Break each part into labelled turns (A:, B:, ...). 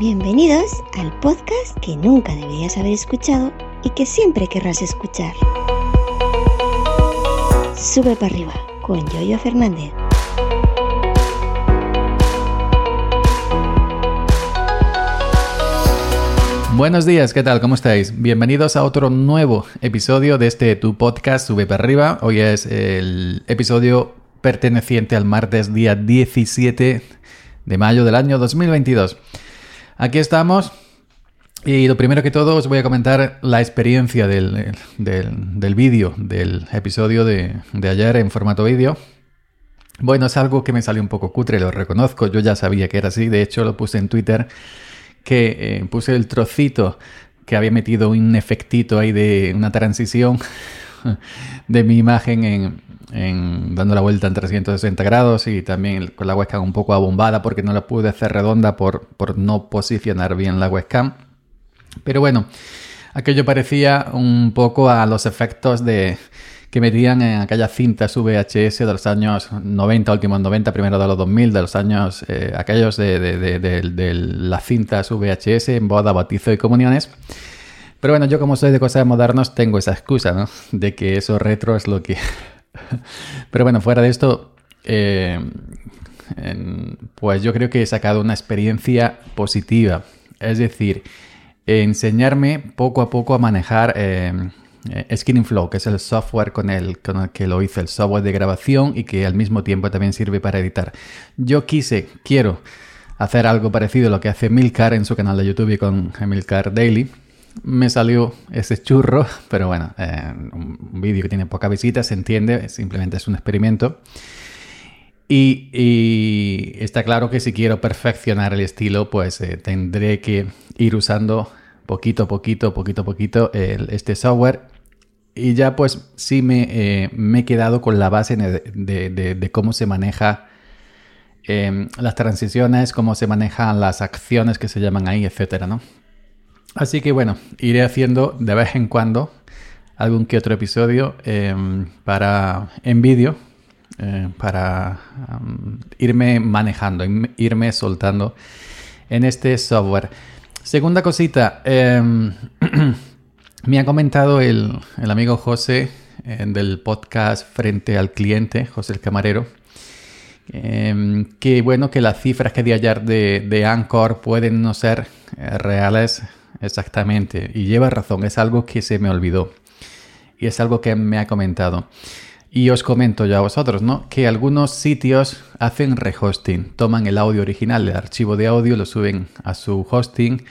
A: Bienvenidos al podcast que nunca deberías haber escuchado y que siempre querrás escuchar. Sube para arriba con Yoyo Fernández.
B: Buenos días, ¿qué tal? ¿Cómo estáis? Bienvenidos a otro nuevo episodio de este Tu Podcast Sube para arriba. Hoy es el episodio perteneciente al martes día 17 de mayo del año 2022. Aquí estamos y lo primero que todo os voy a comentar la experiencia del, del, vídeo, del episodio de, de ayer en formato vídeo. Bueno, es algo que me salió un poco cutre, lo reconozco, yo ya sabía que era así, de hecho lo puse en Twitter, que eh, puse el trocito que había metido un efectito ahí de una transición de mi imagen en, dando la vuelta en 360 grados y también con la webcam un poco abombada porque no la pude hacer redonda por, por no posicionar bien la webcam. Pero bueno, aquello parecía un poco a los efectos de que metían en aquellas cintas VHS de los años 90, últimos 90, primero de los 2000, de los años eh, aquellos de, de, de, las cintas VHS en boda, bautizo y comuniones. Pero bueno, yo como soy de cosas modernas tengo esa excusa. De que eso retro es lo que Pero bueno, fuera de esto, eh, pues yo creo que he sacado una experiencia positiva. Es decir, enseñarme poco a poco a manejar eh, eh Flow, que es el software con el, con el que lo hice, el software de grabación y que al mismo tiempo también sirve para editar. Yo quise, quiero hacer algo parecido a lo que hace Milcar en su canal de YouTube con Milcar Daily me salió ese churro, pero bueno, eh, un vídeo que tiene poca visita, se entiende, simplemente es un experimento. Y, está claro que si quiero perfeccionar el estilo, pues eh, tendré que ir usando poquito a poquito, poquito a poquito este software. Y ya pues sí me, eh, he quedado con la base de, cómo se maneja em, las transiciones, cómo se manejan las acciones que se llaman ahí, etcétera, ¿no? Así que bueno, iré haciendo de vez en cuando algún que otro episodio em, para en vídeo eh, para irme manejando, irme soltando en este software. Segunda cosita, em, me ha comentado el, amigo José eh, del podcast Frente al Cliente, José el Camarero, em, que bueno, que las cifras que di ayer de, de Anchor pueden no ser eh, reales exactamente. Y lleva razón, es algo que se me olvidó. Y es algo que me ha comentado. Y os comento ya a vosotros, ¿no? Que algunos sitios hacen rehosting. Toman el audio original, el archivo de audio, lo suben a su hosting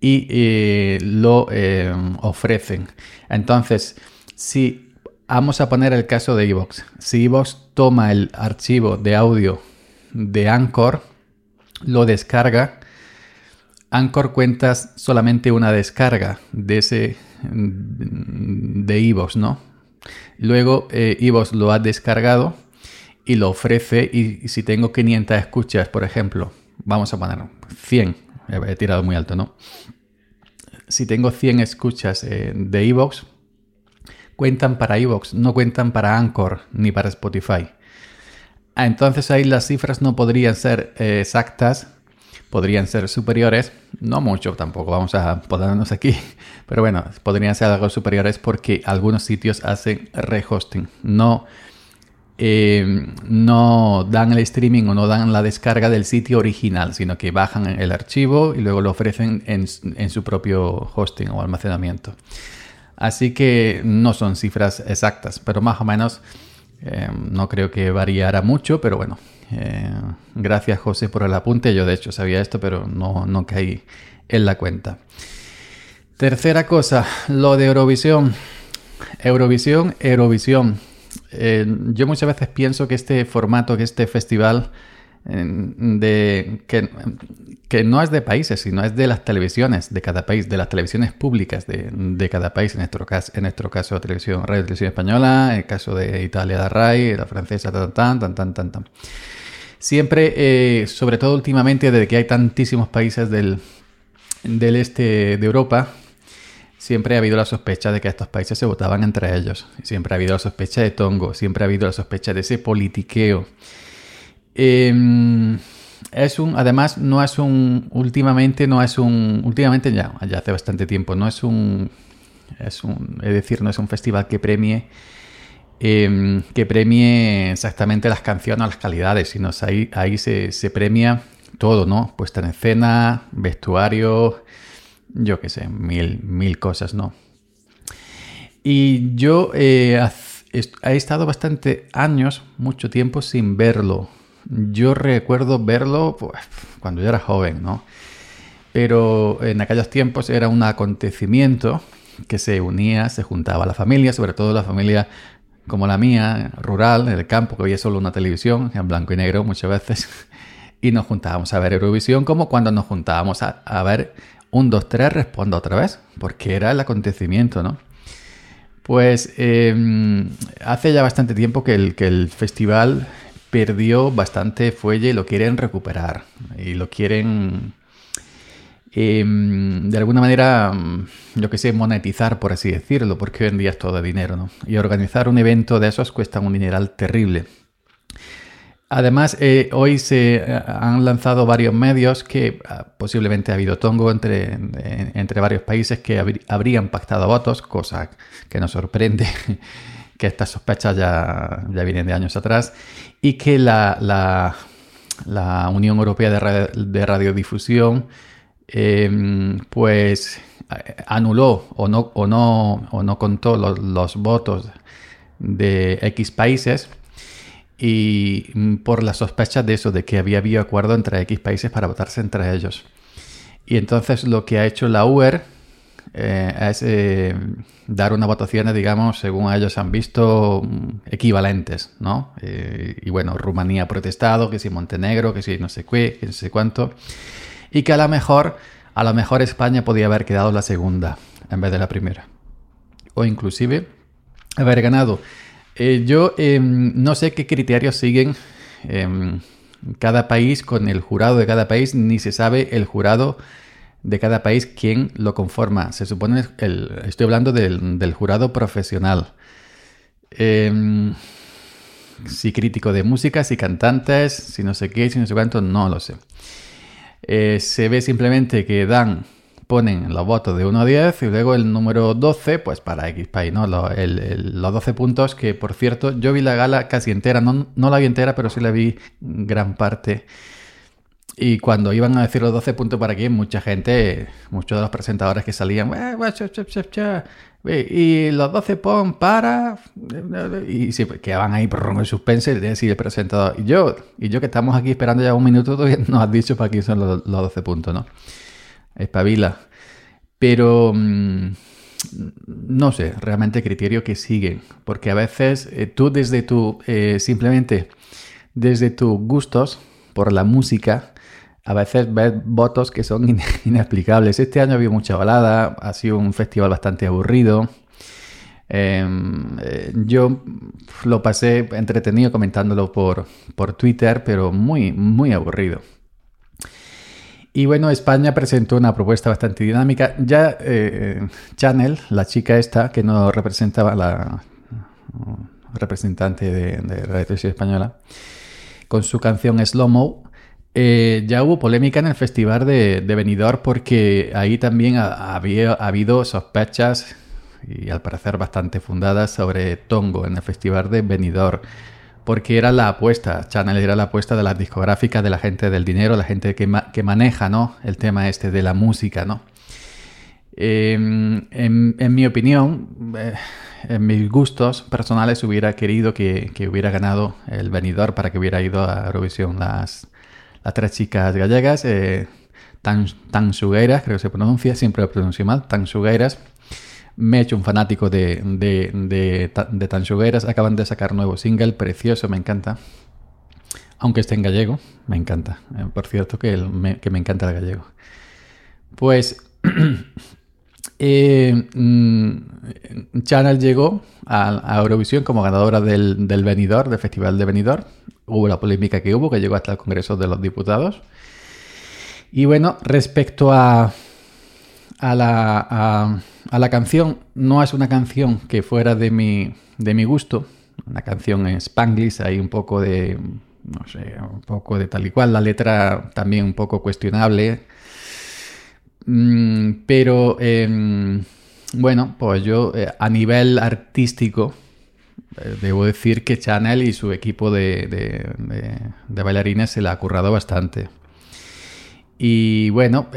B: y eh, lo eh, ofrecen. Entonces, si vamos a poner el caso de Evox. Si Evox toma el archivo de audio de Anchor, lo descarga Anchor cuentas solamente una descarga de ese de Evox, ¿no? Luego eh, lo ha descargado y lo ofrece y, si tengo 500 escuchas, por ejemplo, vamos a poner 100, he tirado muy alto, ¿no? Si tengo 100 escuchas eh, de Evox, cuentan para Evox, no cuentan para Anchor ni para Spotify. Ah, entonces ahí las cifras no podrían ser eh, exactas podrían ser superiores, no mucho tampoco, vamos a ponernos aquí, pero bueno, podrían ser algo superiores porque algunos sitios hacen rehosting, no, eh, no dan el streaming o no dan la descarga del sitio original, sino que bajan el archivo y luego lo ofrecen en, su propio hosting o almacenamiento. Así que no son cifras exactas, pero más o menos eh, no creo que variara mucho, pero bueno, eh, gracias José por el apunte. Yo de hecho sabía esto, pero no, no caí en la cuenta. Tercera cosa, lo de Eurovisión. Eurovisión, Eurovisión. Eh, yo muchas veces pienso que este formato, que este festival, de, que, no es de países, sino es de las televisiones de cada país, de las televisiones públicas de, cada país, en nuestro, caso, en nuestro caso televisión, Radio Televisión Española, en el caso de Italia, la RAI, la francesa, tan, tan, tan, tan, tan, tan. Siempre, eh, sobre todo últimamente, desde que hay tantísimos países del, del este de Europa, siempre ha habido la sospecha de que estos países se votaban entre ellos. Siempre ha habido la sospecha de Tongo, siempre ha habido la sospecha de ese politiqueo. Em, es un, además, no es un, últimamente, no es un, últimamente ya, ya hace bastante tiempo, no es un, es un, es decir, no es un festival que premie, em, que premie exactamente las canciones o las calidades, sino ahí, ahí se, se premia todo, ¿no? Puesta en escena, vestuario, yo qué sé, mil, mil cosas, ¿no? Y yo eh, he estado bastante años, mucho tiempo sin verlo. Yo recuerdo verlo pues, cuando yo era joven, ¿no? Pero en aquellos tiempos era un acontecimiento que se unía, se juntaba la familia, sobre todo la familia como la mía, rural, en el campo, que había solo una televisión, en blanco y negro muchas veces, y nos juntábamos a ver Eurovisión como cuando nos juntábamos a, ver un, dos, tres, responda otra vez, porque era el acontecimiento, ¿no? Pues em, hace ya bastante tiempo que el, que el festival perdió bastante fuelle y lo quieren recuperar. Y lo quieren, em, de alguna manera, yo que sé, monetizar, por así decirlo, porque hoy en día es todo dinero. Y organizar un evento de esos cuesta un dineral terrible. Además, eh, hoy se eh, han lanzado varios medios que ah, posiblemente ha habido tongo entre, entre varios países que habrían pactado votos, cosa que nos sorprende que estas sospechas ya, ya vienen de años atrás, y que la, la, Unión Europea de, Radiodifusión em, pues anuló o no, o no, o no contó los, los votos de X países y mm, por la sospecha de eso, de que había habido acuerdo entre X países para votarse entre ellos. Y entonces lo que ha hecho la UER eh, es eh, dar una votación, digamos, según ellos han visto, equivalentes, ¿no? Eh, y bueno, Rumanía ha protestado, que si Montenegro, que si no sé qué, que no sé cuánto. Y que a lo mejor, a lo mejor España podía haber quedado la segunda en vez de la primera. O inclusive haber ganado eh, yo em, no sé qué criterios siguen em, cada país con el jurado de cada país, ni se sabe el jurado de cada país quién lo conforma. Se supone, el, estoy hablando del, jurado profesional. Em, si crítico de música, si cantantes, si no sé qué, si no sé cuánto, no lo sé. Eh, se ve simplemente que dan ponen los votos de 1 a 10 y luego el número 12, pues para X país, ¿no? Los, los 12 puntos que, por cierto, yo vi la gala casi entera, no, no la vi entera, pero sí la vi gran parte. Y cuando iban a decir los 12 puntos para aquí, mucha gente, muchos de los presentadores que salían, y los 12 pon para, y sí, quedaban ahí por el suspense y decir el presentador. Y yo, y yo que estamos aquí esperando ya un minuto, todavía nos has dicho para aquí son los, los 12 puntos, ¿no? espabila. Pero mm, no sé realmente el criterio que siguen, porque a veces eh, tú desde tu, eh, simplemente desde tus gustos por la música, a veces ves votos que son inexplicables. Este año había mucha balada, ha sido un festival bastante aburrido. Em, eh, yo lo pasé entretenido comentándolo por, por Twitter, pero muy, muy aburrido. Y bueno, España presentó una propuesta bastante dinámica. Ya eh, Channel, la chica esta que nos representaba, la representante de, de Radio Televisión Española, con su canción Slow Mo, eh, ya hubo polémica en el festival de, de Benidorm porque ahí también había ha habido sospechas y al parecer bastante fundadas sobre Tongo en el festival de Benidorm porque era la apuesta, Channel era la apuesta de las discográficas, de la gente del dinero, la gente que, que maneja ¿no? el tema este de la música. ¿no? Em, en, mi opinión, eh, en mis gustos personales hubiera querido que, hubiera ganado el venidor para que hubiera ido a Eurovisión las, las tres chicas gallegas, eh, tan, tan creo que se pronuncia, siempre lo pronuncio mal, tan sugueras me he hecho un fanático de, de, de, de Acaban de sacar nuevo single, precioso, me encanta. Aunque esté en gallego, me encanta. Eh, por cierto, que, que me encanta el gallego. Pues eh, mm, Channel llegó a, Eurovisión como ganadora del, del Benidorm, del Festival de Benidorm. Hubo la polémica que hubo, que llegó hasta el Congreso de los Diputados. Y bueno, respecto a, la, canción. No es una canción que fuera de mi, de mi gusto. Una canción en Spanglish, hay un poco de no sé, un poco de tal y cual. La letra también un poco cuestionable. Mm, pero em, bueno, pues yo eh, a nivel artístico eh, debo decir que Chanel y su equipo de, de, bailarines se la ha currado bastante. Y bueno,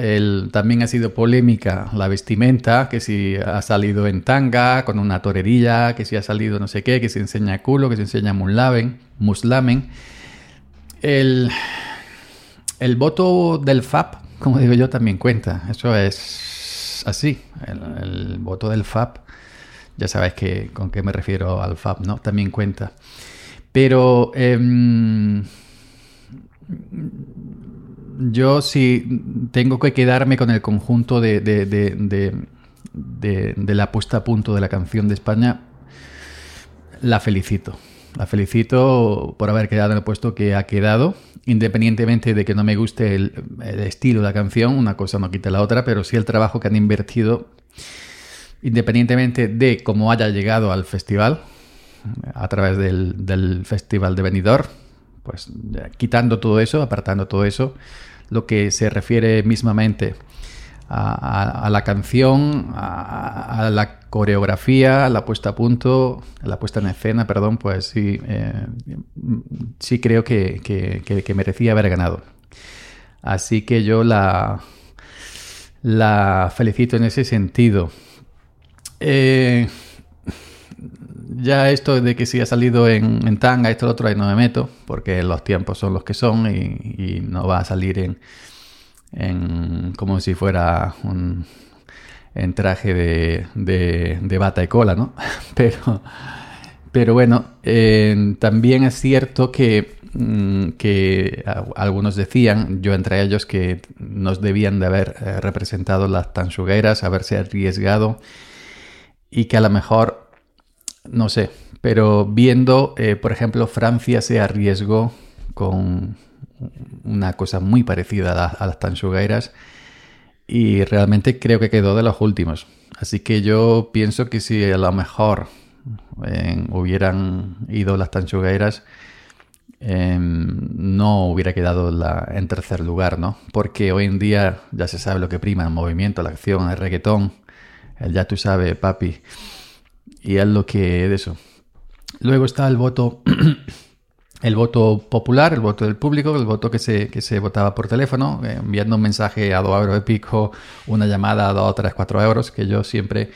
B: también ha sido polémica la vestimenta, que si ha salido en tanga, con una torerilla, que si ha salido no sé qué, que se enseña culo, que se enseña muslamen. muslamen. El, el voto del FAP, como digo yo, también cuenta. Eso es así. El, voto del FAP, ya sabéis que, con qué me refiero al FAP, ¿no? También cuenta. Pero em, yo sí tengo que quedarme con el conjunto de, de, la puesta a punto de la canción de España, la felicito. La felicito por haber quedado en el puesto que ha quedado, independientemente de que no me guste el, estilo de la canción, una cosa no quita la otra, pero sí el trabajo que han invertido, independientemente de cómo haya llegado al festival, a través del, del Festival de Benidorm, pues quitando todo eso, apartando todo eso, lo que se refiere mismamente a, la canción, a, la coreografía, a la puesta a punto, a la puesta en escena, perdón, pues sí, eh, sí creo que, merecía haber ganado. Así que yo la, la felicito en ese sentido. Eh, ya esto de que si ha salido en, tanga, esto lo otro, ahí no me meto, porque los tiempos son los que son y, no va a salir en, en como si fuera un en traje de, de, bata y cola, ¿no? Pero, pero bueno, también es cierto que, mm, que algunos decían, yo entre ellos, que nos debían de haber eh, representado las tanchugueras, haberse arriesgado y que a lo mejor no sé, pero viendo, eh, por ejemplo, Francia se arriesgó con una cosa muy parecida a, las tanchugueiras y realmente creo que quedó de los últimos. Así que yo pienso que si a lo mejor hubieran ido las tanchugueiras, em, no hubiera quedado en tercer lugar, ¿no? Porque hoy en día ya se sabe lo que prima, el movimiento, la acción, el reggaetón, el ya tú sabes, papi. Y es lo que de eso. Luego está el voto, el voto popular, el voto del público, el voto que se, que se votaba por teléfono, eh, enviando un mensaje a 2 euros de pico, una llamada a 2, 3, 4 euros, que yo siempre,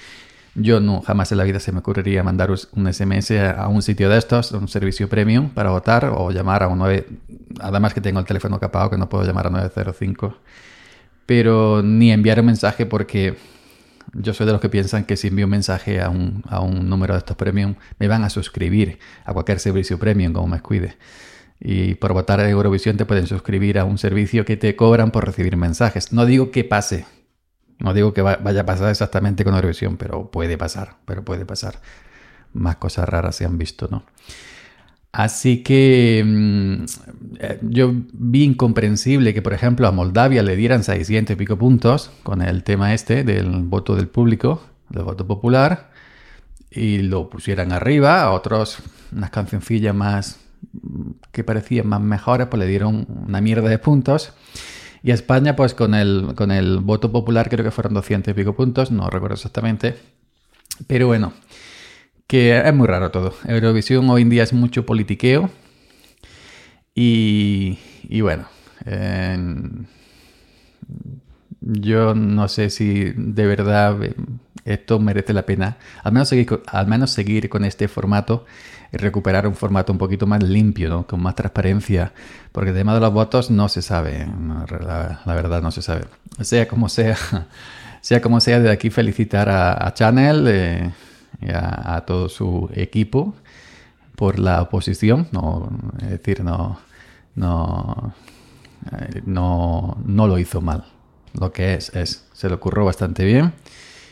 B: yo no, jamás en la vida se me ocurriría mandar un SMS a un sitio de estos, un servicio premium para votar o llamar a un 9, además que tengo el teléfono capado que no puedo llamar a 905, pero ni enviar un mensaje porque yo soy de los que piensan que si envío un mensaje a un, a un número de estos premium, me van a suscribir a cualquier servicio premium como me cuide. Y por votar en Eurovisión te pueden suscribir a un servicio que te cobran por recibir mensajes. No digo que pase, no digo que vaya a pasar exactamente con Eurovisión, pero puede pasar, pero puede pasar. Más cosas raras se han visto, ¿no? Así que mm, eh, yo vi incomprensible que, por ejemplo, a Moldavia le dieran 600 y pico puntos con el tema este del voto del público, del voto popular, y lo pusieran arriba. A otros, unas cancioncillas más que parecían más mejores, pues le dieron una mierda de puntos. Y a España, pues con el, con el voto popular creo que fueron 200 y pico puntos, no recuerdo exactamente. Pero bueno, que es muy raro todo. Eurovisión hoy en día es mucho politiqueo y, bueno, yo no sé si de verdad esto merece la pena, al menos seguir, con, al menos seguir con este formato y recuperar un formato un poquito más limpio, ¿no? con más transparencia, porque el tema de los votos no se sabe, la, verdad no se sabe. Sea como sea, sea como sea, de aquí felicitar a, Channel. Eh, a, todo su equipo por la oposición. No, es decir, no, no, eh, no, no lo hizo mal. Lo que es, es, se le ocurrió bastante bien.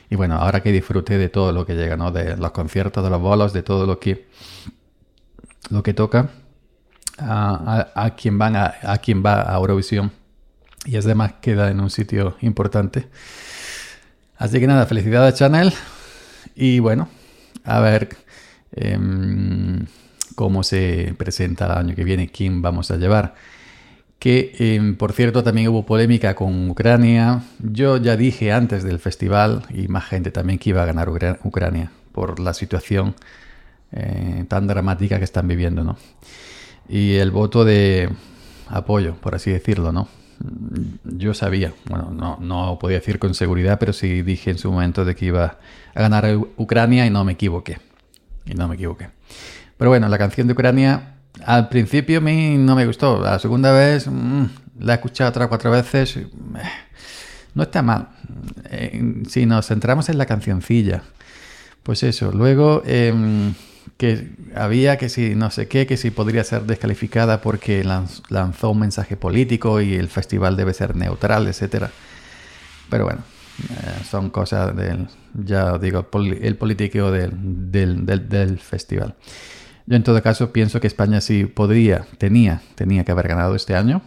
B: Y bueno, ahora que disfrute de todo lo que llega, ¿no? De los conciertos, de los bolos, de todo lo que, lo que toca a, a, quien van a, a quien va a Eurovisión. Y es demás queda en un sitio importante. Así que nada, felicidades Chanel. Y bueno, a ver, em, cómo se presenta el año que viene, quién vamos a llevar. Que, em, por cierto, también hubo polémica con Ucrania. Yo ya dije antes del festival, y más gente también, que iba a ganar Ucrania por la situación eh, tan dramática que están viviendo, ¿no? Y el voto de apoyo, por así decirlo, ¿no? Yo sabía, bueno, no, no podía decir con seguridad, pero sí dije en su momento de que iba a ganar Ucrania y no me equivoqué. Y no me equivoqué. Pero bueno, la canción de Ucrania al principio a mí no me gustó. La segunda vez mm, la he escuchado otras cuatro veces. Eh, no está mal. Eh, si nos centramos en la cancioncilla, pues eso. Luego em, que había que si no sé qué, que si podría ser descalificada porque lanzó un mensaje político y el festival debe ser neutral, etcétera. Pero bueno, eh, son cosas del, ya digo, el político del, del festival. Yo en todo caso pienso que España sí podría, tenía, tenía que haber ganado este año.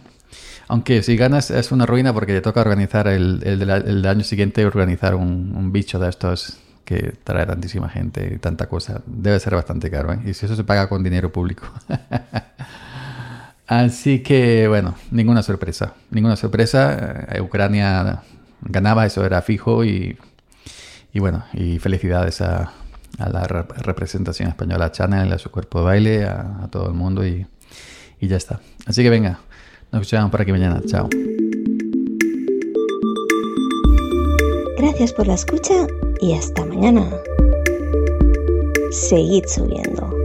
B: Aunque si ganas es una ruina porque te toca organizar el, el, año siguiente, organizar un, bicho de estos que trae tantísima gente y tanta cosa. Debe ser bastante caro, ¿eh? Y si eso se paga con dinero público. Así que, bueno, ninguna sorpresa. Ninguna sorpresa. Eh, Ucrania ganaba, eso era fijo y, y bueno, y felicidades a, la representación española, a Chanel, a su cuerpo de baile, a, todo el mundo y, y, ya está. Así que venga, nos escuchamos por aquí mañana. Chao.
A: Gracias por la escucha y hasta mañana. Seguid subiendo.